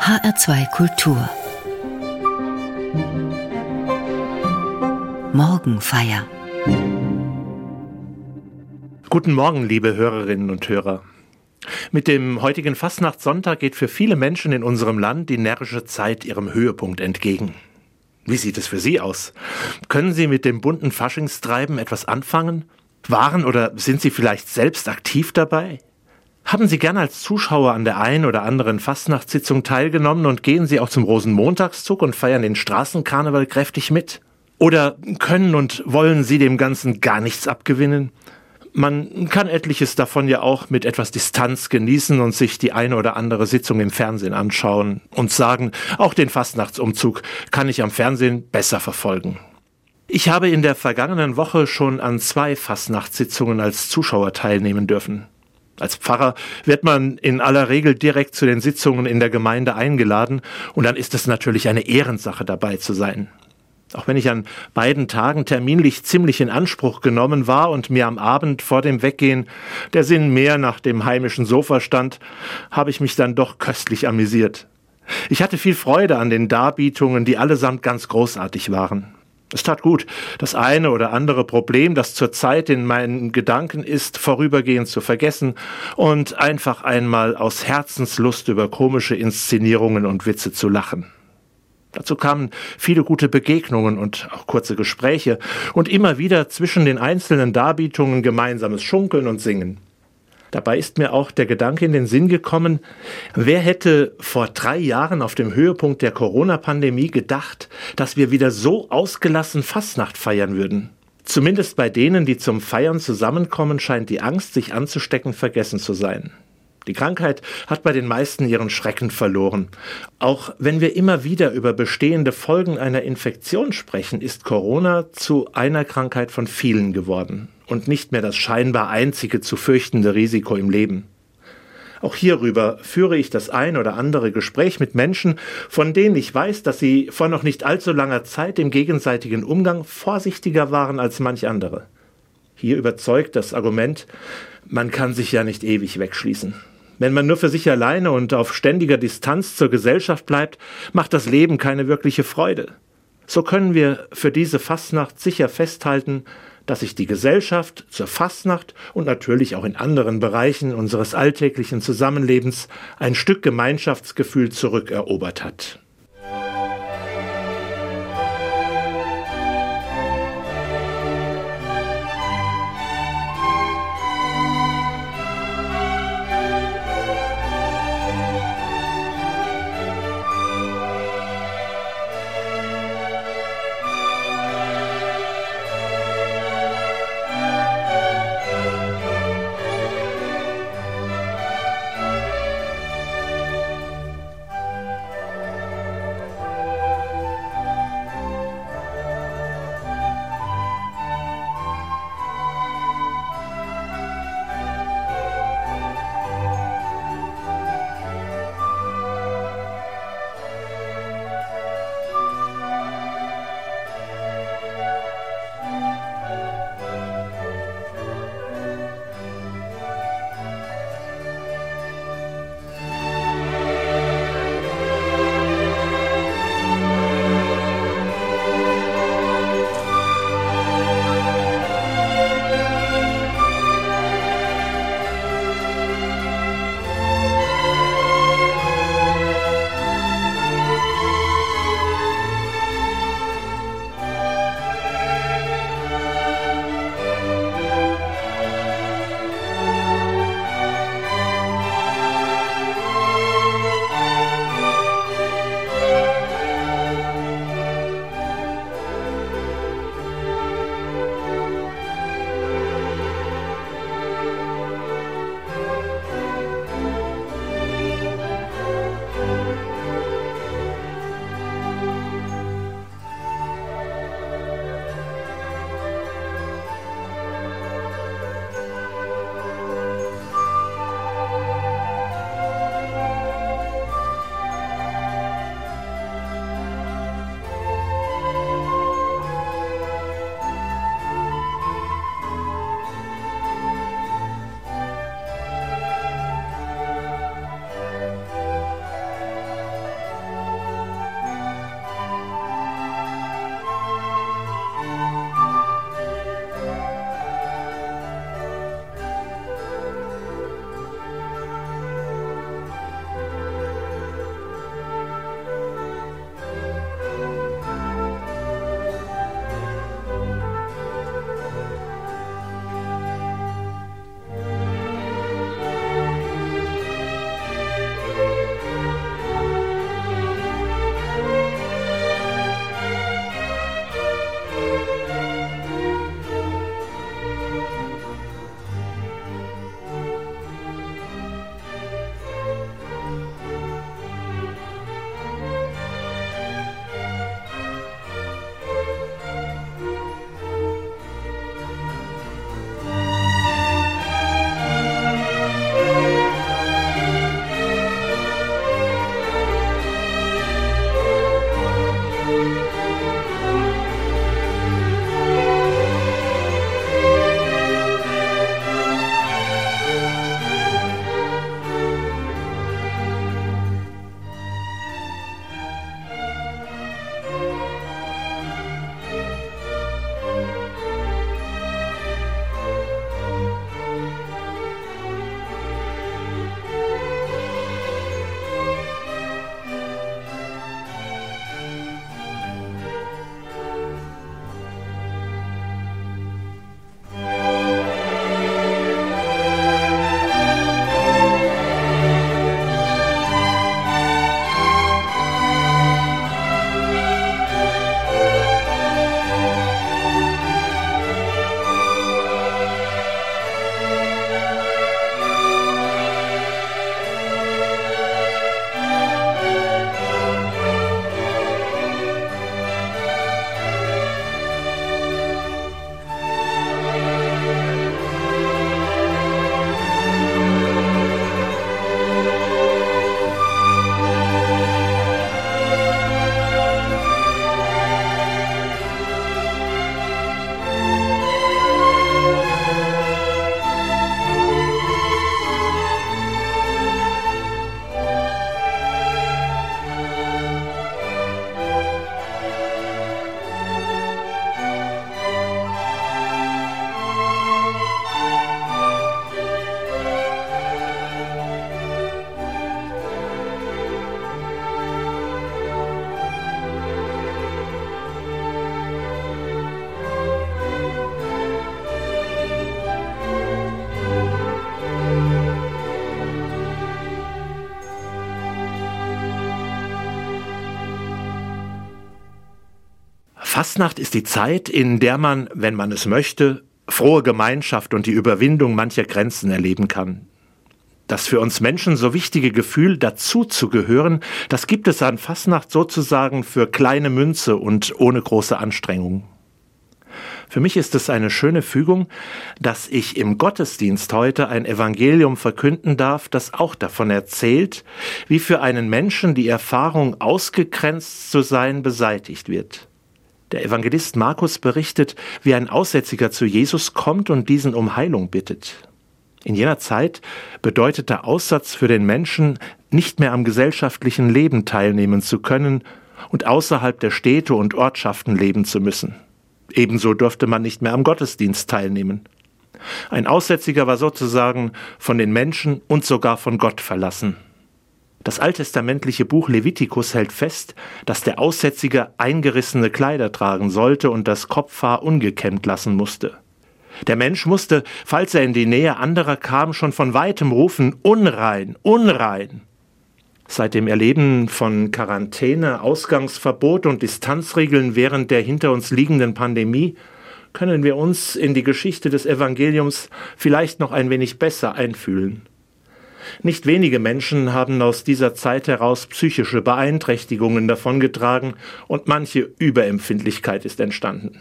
HR2 Kultur Morgenfeier Guten Morgen, liebe Hörerinnen und Hörer. Mit dem heutigen Fastnachtssonntag geht für viele Menschen in unserem Land die närrische Zeit ihrem Höhepunkt entgegen. Wie sieht es für Sie aus? Können Sie mit dem bunten Faschingstreiben etwas anfangen? Waren oder sind Sie vielleicht selbst aktiv dabei? Haben Sie gern als Zuschauer an der einen oder anderen Fastnachtssitzung teilgenommen und gehen Sie auch zum Rosenmontagszug und feiern den Straßenkarneval kräftig mit? Oder können und wollen Sie dem Ganzen gar nichts abgewinnen? Man kann etliches davon ja auch mit etwas Distanz genießen und sich die eine oder andere Sitzung im Fernsehen anschauen und sagen, auch den Fastnachtsumzug kann ich am Fernsehen besser verfolgen. Ich habe in der vergangenen Woche schon an zwei Fastnachtssitzungen als Zuschauer teilnehmen dürfen. Als Pfarrer wird man in aller Regel direkt zu den Sitzungen in der Gemeinde eingeladen und dann ist es natürlich eine Ehrensache dabei zu sein. Auch wenn ich an beiden Tagen terminlich ziemlich in Anspruch genommen war und mir am Abend vor dem Weggehen der Sinn mehr nach dem heimischen Sofa stand, habe ich mich dann doch köstlich amüsiert. Ich hatte viel Freude an den Darbietungen, die allesamt ganz großartig waren. Es tat gut, das eine oder andere Problem, das zurzeit in meinen Gedanken ist, vorübergehend zu vergessen und einfach einmal aus Herzenslust über komische Inszenierungen und Witze zu lachen. Dazu kamen viele gute Begegnungen und auch kurze Gespräche und immer wieder zwischen den einzelnen Darbietungen gemeinsames Schunkeln und Singen. Dabei ist mir auch der Gedanke in den Sinn gekommen, wer hätte vor drei Jahren auf dem Höhepunkt der Corona-Pandemie gedacht, dass wir wieder so ausgelassen Fastnacht feiern würden? Zumindest bei denen, die zum Feiern zusammenkommen, scheint die Angst, sich anzustecken, vergessen zu sein. Die Krankheit hat bei den meisten ihren Schrecken verloren. Auch wenn wir immer wieder über bestehende Folgen einer Infektion sprechen, ist Corona zu einer Krankheit von vielen geworden und nicht mehr das scheinbar einzige zu fürchtende Risiko im Leben. Auch hierüber führe ich das ein oder andere Gespräch mit Menschen, von denen ich weiß, dass sie vor noch nicht allzu langer Zeit im gegenseitigen Umgang vorsichtiger waren als manch andere. Hier überzeugt das Argument, man kann sich ja nicht ewig wegschließen. Wenn man nur für sich alleine und auf ständiger Distanz zur Gesellschaft bleibt, macht das Leben keine wirkliche Freude. So können wir für diese Fastnacht sicher festhalten, dass sich die Gesellschaft zur Fastnacht und natürlich auch in anderen Bereichen unseres alltäglichen Zusammenlebens ein Stück Gemeinschaftsgefühl zurückerobert hat. Fastnacht ist die Zeit, in der man, wenn man es möchte, frohe Gemeinschaft und die Überwindung mancher Grenzen erleben kann. Das für uns Menschen so wichtige Gefühl, dazu zu gehören, das gibt es an Fastnacht sozusagen für kleine Münze und ohne große Anstrengung. Für mich ist es eine schöne Fügung, dass ich im Gottesdienst heute ein Evangelium verkünden darf, das auch davon erzählt, wie für einen Menschen die Erfahrung, ausgegrenzt zu sein, beseitigt wird. Der Evangelist Markus berichtet, wie ein Aussätziger zu Jesus kommt und diesen um Heilung bittet. In jener Zeit bedeutet der Aussatz für den Menschen, nicht mehr am gesellschaftlichen Leben teilnehmen zu können und außerhalb der Städte und Ortschaften leben zu müssen. Ebenso durfte man nicht mehr am Gottesdienst teilnehmen. Ein Aussätziger war sozusagen von den Menschen und sogar von Gott verlassen. Das alttestamentliche Buch Levitikus hält fest, dass der Aussätzige eingerissene Kleider tragen sollte und das Kopfhaar ungekämmt lassen musste. Der Mensch musste, falls er in die Nähe anderer kam, schon von weitem rufen Unrein, unrein. Seit dem Erleben von Quarantäne, Ausgangsverbot und Distanzregeln während der hinter uns liegenden Pandemie können wir uns in die Geschichte des Evangeliums vielleicht noch ein wenig besser einfühlen. Nicht wenige Menschen haben aus dieser Zeit heraus psychische Beeinträchtigungen davongetragen und manche Überempfindlichkeit ist entstanden.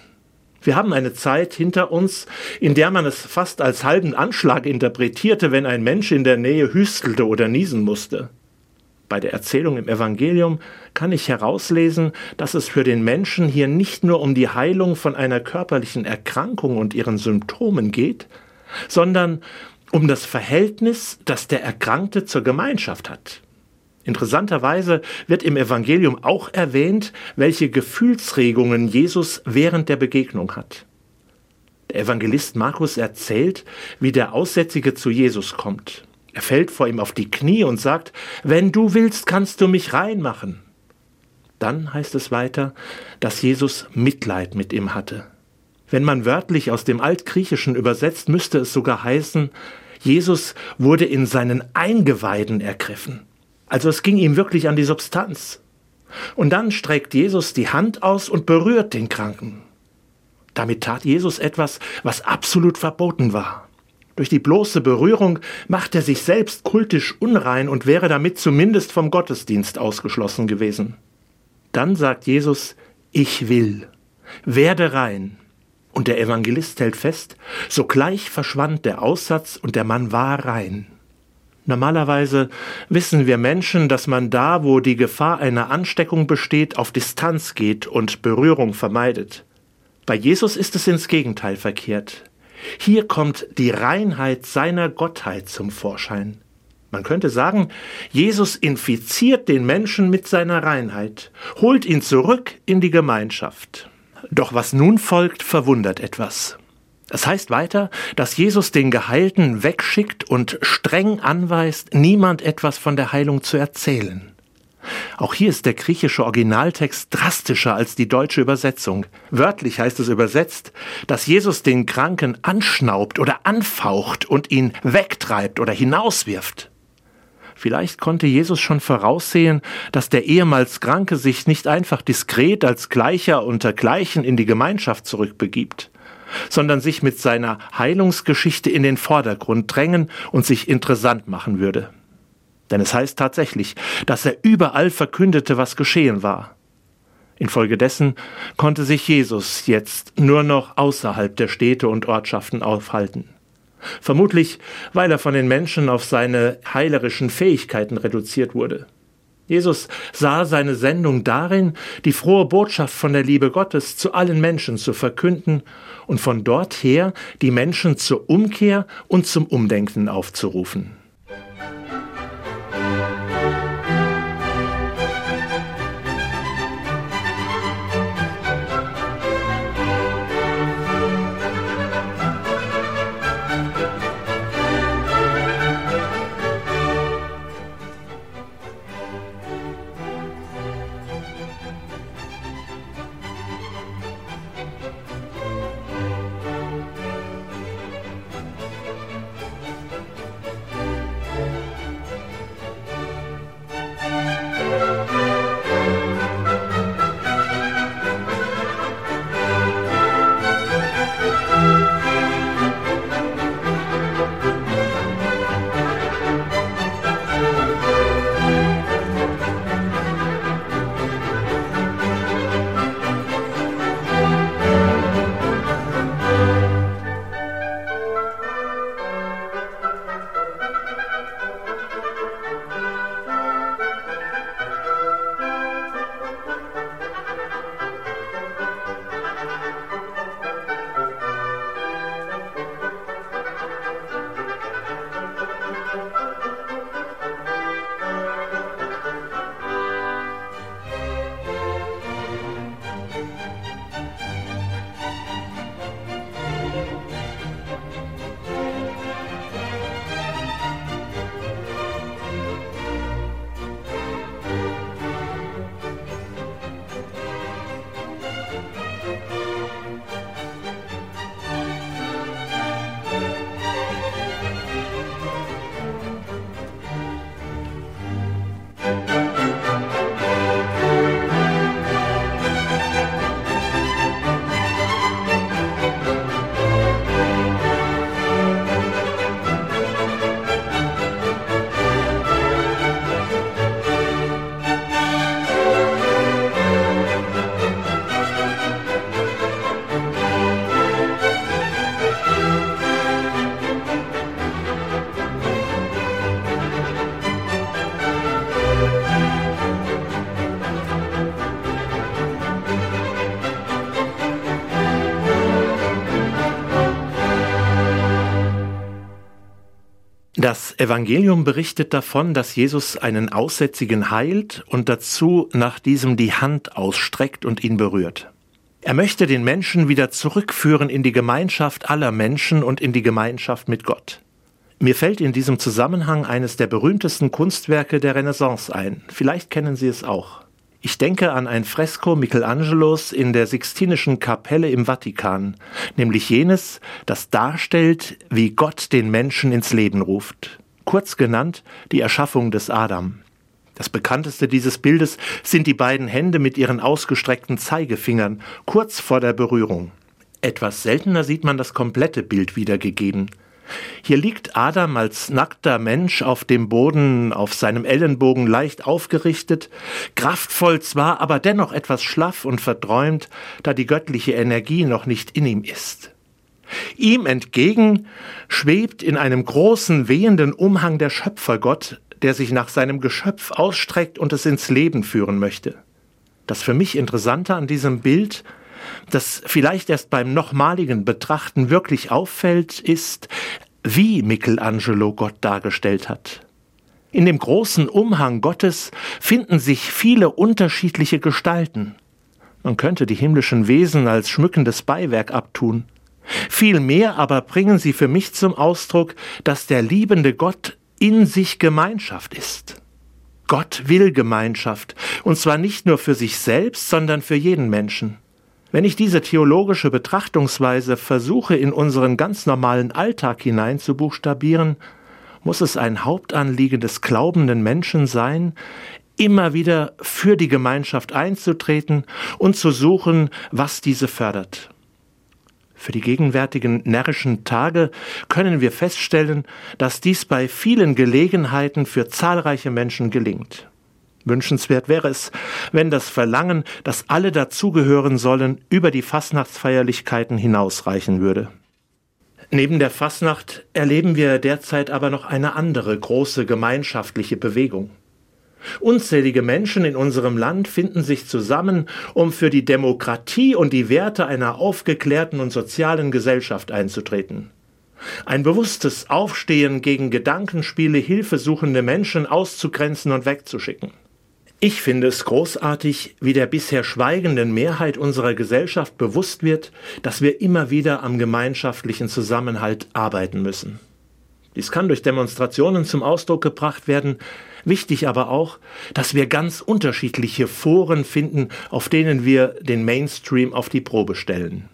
Wir haben eine Zeit hinter uns, in der man es fast als halben Anschlag interpretierte, wenn ein Mensch in der Nähe hüstelte oder niesen musste. Bei der Erzählung im Evangelium kann ich herauslesen, dass es für den Menschen hier nicht nur um die Heilung von einer körperlichen Erkrankung und ihren Symptomen geht, sondern um das Verhältnis, das der Erkrankte zur Gemeinschaft hat. Interessanterweise wird im Evangelium auch erwähnt, welche Gefühlsregungen Jesus während der Begegnung hat. Der Evangelist Markus erzählt, wie der Aussätzige zu Jesus kommt. Er fällt vor ihm auf die Knie und sagt, wenn du willst, kannst du mich reinmachen. Dann heißt es weiter, dass Jesus Mitleid mit ihm hatte. Wenn man wörtlich aus dem Altgriechischen übersetzt, müsste es sogar heißen, Jesus wurde in seinen Eingeweiden ergriffen. Also es ging ihm wirklich an die Substanz. Und dann streckt Jesus die Hand aus und berührt den Kranken. Damit tat Jesus etwas, was absolut verboten war. Durch die bloße Berührung macht er sich selbst kultisch unrein und wäre damit zumindest vom Gottesdienst ausgeschlossen gewesen. Dann sagt Jesus, ich will, werde rein. Und der Evangelist hält fest, sogleich verschwand der Aussatz und der Mann war rein. Normalerweise wissen wir Menschen, dass man da, wo die Gefahr einer Ansteckung besteht, auf Distanz geht und Berührung vermeidet. Bei Jesus ist es ins Gegenteil verkehrt. Hier kommt die Reinheit seiner Gottheit zum Vorschein. Man könnte sagen, Jesus infiziert den Menschen mit seiner Reinheit, holt ihn zurück in die Gemeinschaft. Doch was nun folgt, verwundert etwas. Es heißt weiter, dass Jesus den Geheilten wegschickt und streng anweist, niemand etwas von der Heilung zu erzählen. Auch hier ist der griechische Originaltext drastischer als die deutsche Übersetzung. Wörtlich heißt es übersetzt, dass Jesus den Kranken anschnaubt oder anfaucht und ihn wegtreibt oder hinauswirft. Vielleicht konnte Jesus schon voraussehen, dass der ehemals Kranke sich nicht einfach diskret als Gleicher unter Gleichen in die Gemeinschaft zurückbegibt, sondern sich mit seiner Heilungsgeschichte in den Vordergrund drängen und sich interessant machen würde. Denn es heißt tatsächlich, dass er überall verkündete, was geschehen war. Infolgedessen konnte sich Jesus jetzt nur noch außerhalb der Städte und Ortschaften aufhalten. Vermutlich, weil er von den Menschen auf seine heilerischen Fähigkeiten reduziert wurde. Jesus sah seine Sendung darin, die frohe Botschaft von der Liebe Gottes zu allen Menschen zu verkünden und von dort her die Menschen zur Umkehr und zum Umdenken aufzurufen. Das Evangelium berichtet davon, dass Jesus einen Aussätzigen heilt und dazu nach diesem die Hand ausstreckt und ihn berührt. Er möchte den Menschen wieder zurückführen in die Gemeinschaft aller Menschen und in die Gemeinschaft mit Gott. Mir fällt in diesem Zusammenhang eines der berühmtesten Kunstwerke der Renaissance ein. Vielleicht kennen Sie es auch. Ich denke an ein Fresko Michelangelos in der Sixtinischen Kapelle im Vatikan, nämlich jenes, das darstellt, wie Gott den Menschen ins Leben ruft. Kurz genannt die Erschaffung des Adam. Das bekannteste dieses Bildes sind die beiden Hände mit ihren ausgestreckten Zeigefingern, kurz vor der Berührung. Etwas seltener sieht man das komplette Bild wiedergegeben. Hier liegt Adam als nackter Mensch auf dem Boden, auf seinem Ellenbogen leicht aufgerichtet, kraftvoll zwar, aber dennoch etwas schlaff und verträumt, da die göttliche Energie noch nicht in ihm ist. Ihm entgegen schwebt in einem großen wehenden Umhang der Schöpfergott, der sich nach seinem Geschöpf ausstreckt und es ins Leben führen möchte. Das für mich Interessante an diesem Bild das vielleicht erst beim nochmaligen Betrachten wirklich auffällt, ist, wie Michelangelo Gott dargestellt hat. In dem großen Umhang Gottes finden sich viele unterschiedliche Gestalten. Man könnte die himmlischen Wesen als schmückendes Beiwerk abtun. Vielmehr aber bringen sie für mich zum Ausdruck, dass der liebende Gott in sich Gemeinschaft ist. Gott will Gemeinschaft, und zwar nicht nur für sich selbst, sondern für jeden Menschen. Wenn ich diese theologische Betrachtungsweise versuche in unseren ganz normalen Alltag hinein zu buchstabieren, muss es ein Hauptanliegen des glaubenden Menschen sein, immer wieder für die Gemeinschaft einzutreten und zu suchen, was diese fördert. Für die gegenwärtigen närrischen Tage können wir feststellen, dass dies bei vielen Gelegenheiten für zahlreiche Menschen gelingt. Wünschenswert wäre es, wenn das Verlangen, dass alle dazugehören sollen, über die Fastnachtsfeierlichkeiten hinausreichen würde. Neben der Fastnacht erleben wir derzeit aber noch eine andere große gemeinschaftliche Bewegung. Unzählige Menschen in unserem Land finden sich zusammen, um für die Demokratie und die Werte einer aufgeklärten und sozialen Gesellschaft einzutreten. Ein bewusstes Aufstehen gegen Gedankenspiele hilfesuchende Menschen auszugrenzen und wegzuschicken. Ich finde es großartig, wie der bisher schweigenden Mehrheit unserer Gesellschaft bewusst wird, dass wir immer wieder am gemeinschaftlichen Zusammenhalt arbeiten müssen. Dies kann durch Demonstrationen zum Ausdruck gebracht werden, wichtig aber auch, dass wir ganz unterschiedliche Foren finden, auf denen wir den Mainstream auf die Probe stellen.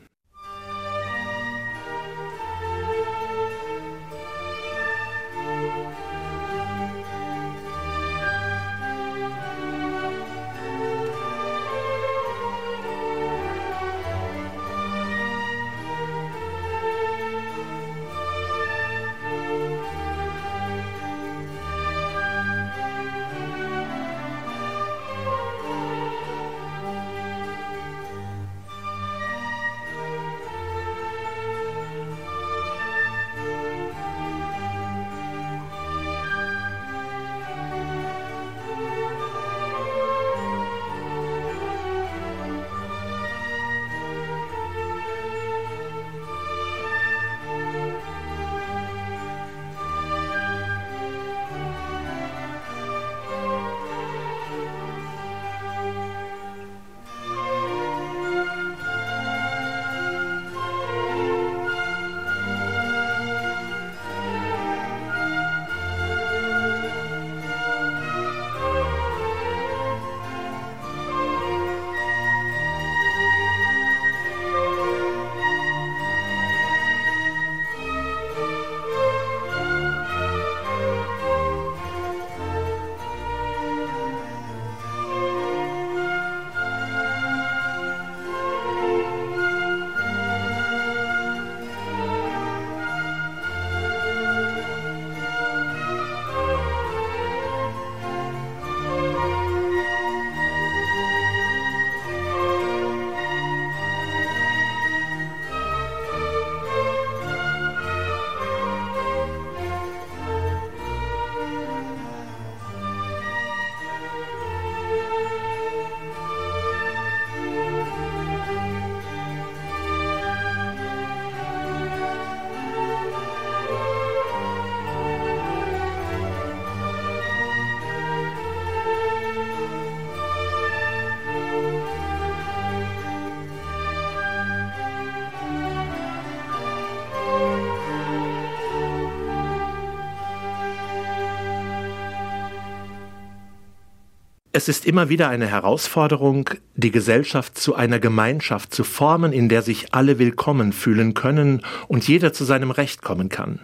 Es ist immer wieder eine Herausforderung, die Gesellschaft zu einer Gemeinschaft zu formen, in der sich alle willkommen fühlen können und jeder zu seinem Recht kommen kann.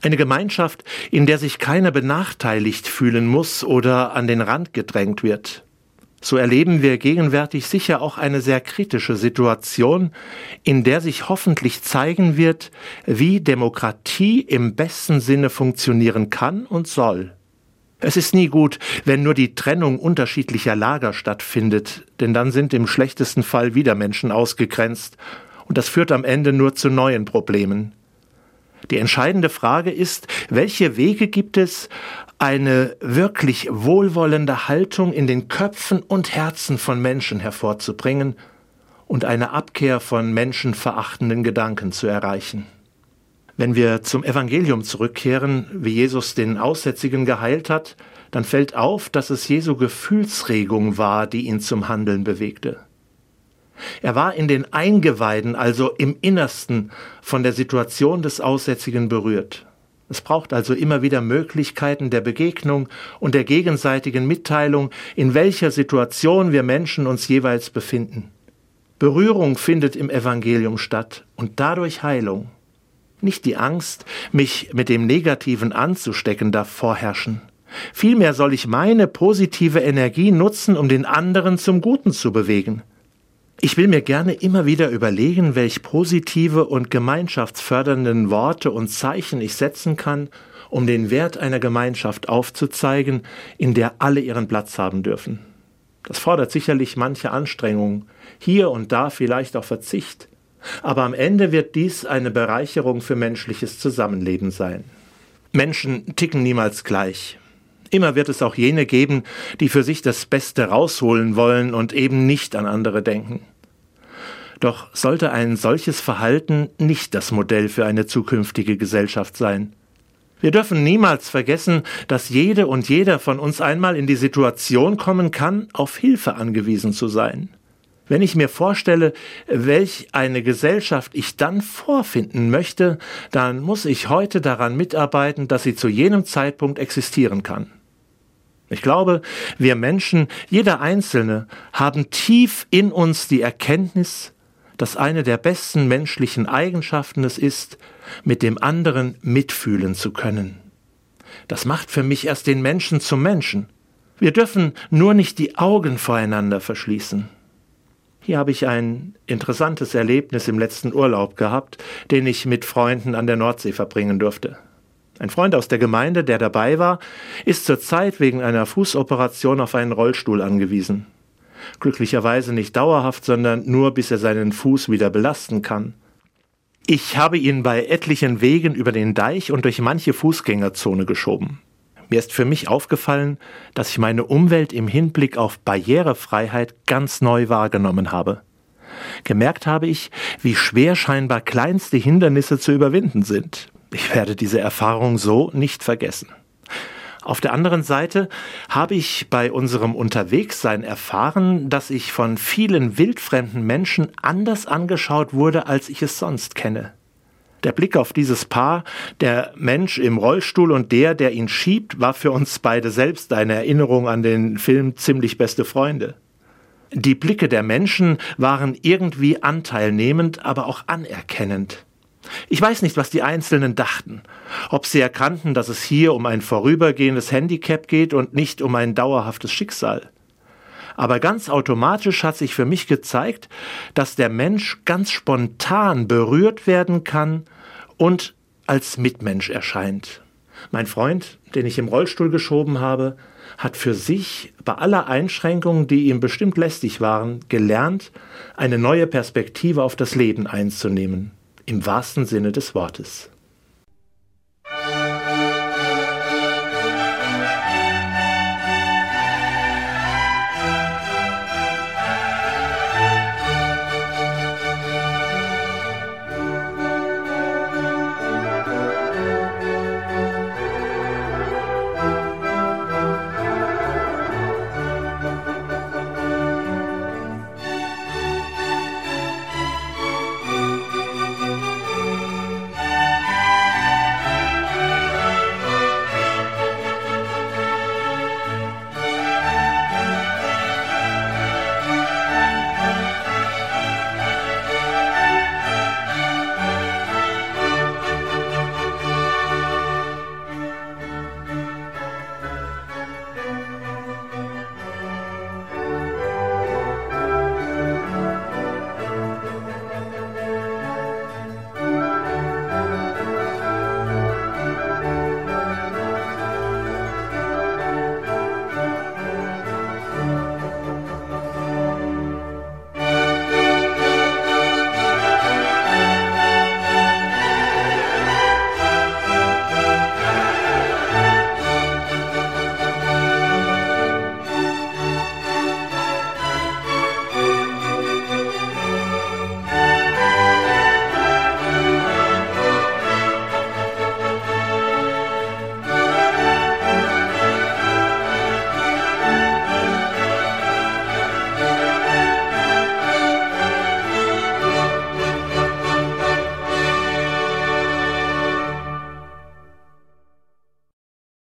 Eine Gemeinschaft, in der sich keiner benachteiligt fühlen muss oder an den Rand gedrängt wird. So erleben wir gegenwärtig sicher auch eine sehr kritische Situation, in der sich hoffentlich zeigen wird, wie Demokratie im besten Sinne funktionieren kann und soll. Es ist nie gut, wenn nur die Trennung unterschiedlicher Lager stattfindet, denn dann sind im schlechtesten Fall wieder Menschen ausgegrenzt, und das führt am Ende nur zu neuen Problemen. Die entscheidende Frage ist, welche Wege gibt es, eine wirklich wohlwollende Haltung in den Köpfen und Herzen von Menschen hervorzubringen und eine Abkehr von menschenverachtenden Gedanken zu erreichen. Wenn wir zum Evangelium zurückkehren, wie Jesus den Aussätzigen geheilt hat, dann fällt auf, dass es Jesu Gefühlsregung war, die ihn zum Handeln bewegte. Er war in den Eingeweiden, also im Innersten, von der Situation des Aussätzigen berührt. Es braucht also immer wieder Möglichkeiten der Begegnung und der gegenseitigen Mitteilung, in welcher Situation wir Menschen uns jeweils befinden. Berührung findet im Evangelium statt und dadurch Heilung. Nicht die Angst, mich mit dem Negativen anzustecken, darf vorherrschen. Vielmehr soll ich meine positive Energie nutzen, um den anderen zum Guten zu bewegen. Ich will mir gerne immer wieder überlegen, welch positive und gemeinschaftsfördernden Worte und Zeichen ich setzen kann, um den Wert einer Gemeinschaft aufzuzeigen, in der alle ihren Platz haben dürfen. Das fordert sicherlich manche Anstrengung, hier und da vielleicht auch Verzicht, aber am Ende wird dies eine Bereicherung für menschliches Zusammenleben sein. Menschen ticken niemals gleich. Immer wird es auch jene geben, die für sich das Beste rausholen wollen und eben nicht an andere denken. Doch sollte ein solches Verhalten nicht das Modell für eine zukünftige Gesellschaft sein. Wir dürfen niemals vergessen, dass jede und jeder von uns einmal in die Situation kommen kann, auf Hilfe angewiesen zu sein. Wenn ich mir vorstelle, welch eine Gesellschaft ich dann vorfinden möchte, dann muss ich heute daran mitarbeiten, dass sie zu jenem Zeitpunkt existieren kann. Ich glaube, wir Menschen, jeder Einzelne, haben tief in uns die Erkenntnis, dass eine der besten menschlichen Eigenschaften es ist, mit dem anderen mitfühlen zu können. Das macht für mich erst den Menschen zum Menschen. Wir dürfen nur nicht die Augen voreinander verschließen. Hier habe ich ein interessantes Erlebnis im letzten Urlaub gehabt, den ich mit Freunden an der Nordsee verbringen durfte. Ein Freund aus der Gemeinde, der dabei war, ist zurzeit wegen einer Fußoperation auf einen Rollstuhl angewiesen. Glücklicherweise nicht dauerhaft, sondern nur bis er seinen Fuß wieder belasten kann. Ich habe ihn bei etlichen Wegen über den Deich und durch manche Fußgängerzone geschoben. Mir ist für mich aufgefallen, dass ich meine Umwelt im Hinblick auf Barrierefreiheit ganz neu wahrgenommen habe. Gemerkt habe ich, wie schwer scheinbar kleinste Hindernisse zu überwinden sind. Ich werde diese Erfahrung so nicht vergessen. Auf der anderen Seite habe ich bei unserem Unterwegssein erfahren, dass ich von vielen wildfremden Menschen anders angeschaut wurde, als ich es sonst kenne. Der Blick auf dieses Paar, der Mensch im Rollstuhl und der, der ihn schiebt, war für uns beide selbst eine Erinnerung an den Film Ziemlich beste Freunde. Die Blicke der Menschen waren irgendwie anteilnehmend, aber auch anerkennend. Ich weiß nicht, was die Einzelnen dachten, ob sie erkannten, dass es hier um ein vorübergehendes Handicap geht und nicht um ein dauerhaftes Schicksal aber ganz automatisch hat sich für mich gezeigt, dass der Mensch ganz spontan berührt werden kann und als Mitmensch erscheint. Mein Freund, den ich im Rollstuhl geschoben habe, hat für sich bei aller Einschränkungen, die ihm bestimmt lästig waren, gelernt, eine neue Perspektive auf das Leben einzunehmen, im wahrsten Sinne des Wortes.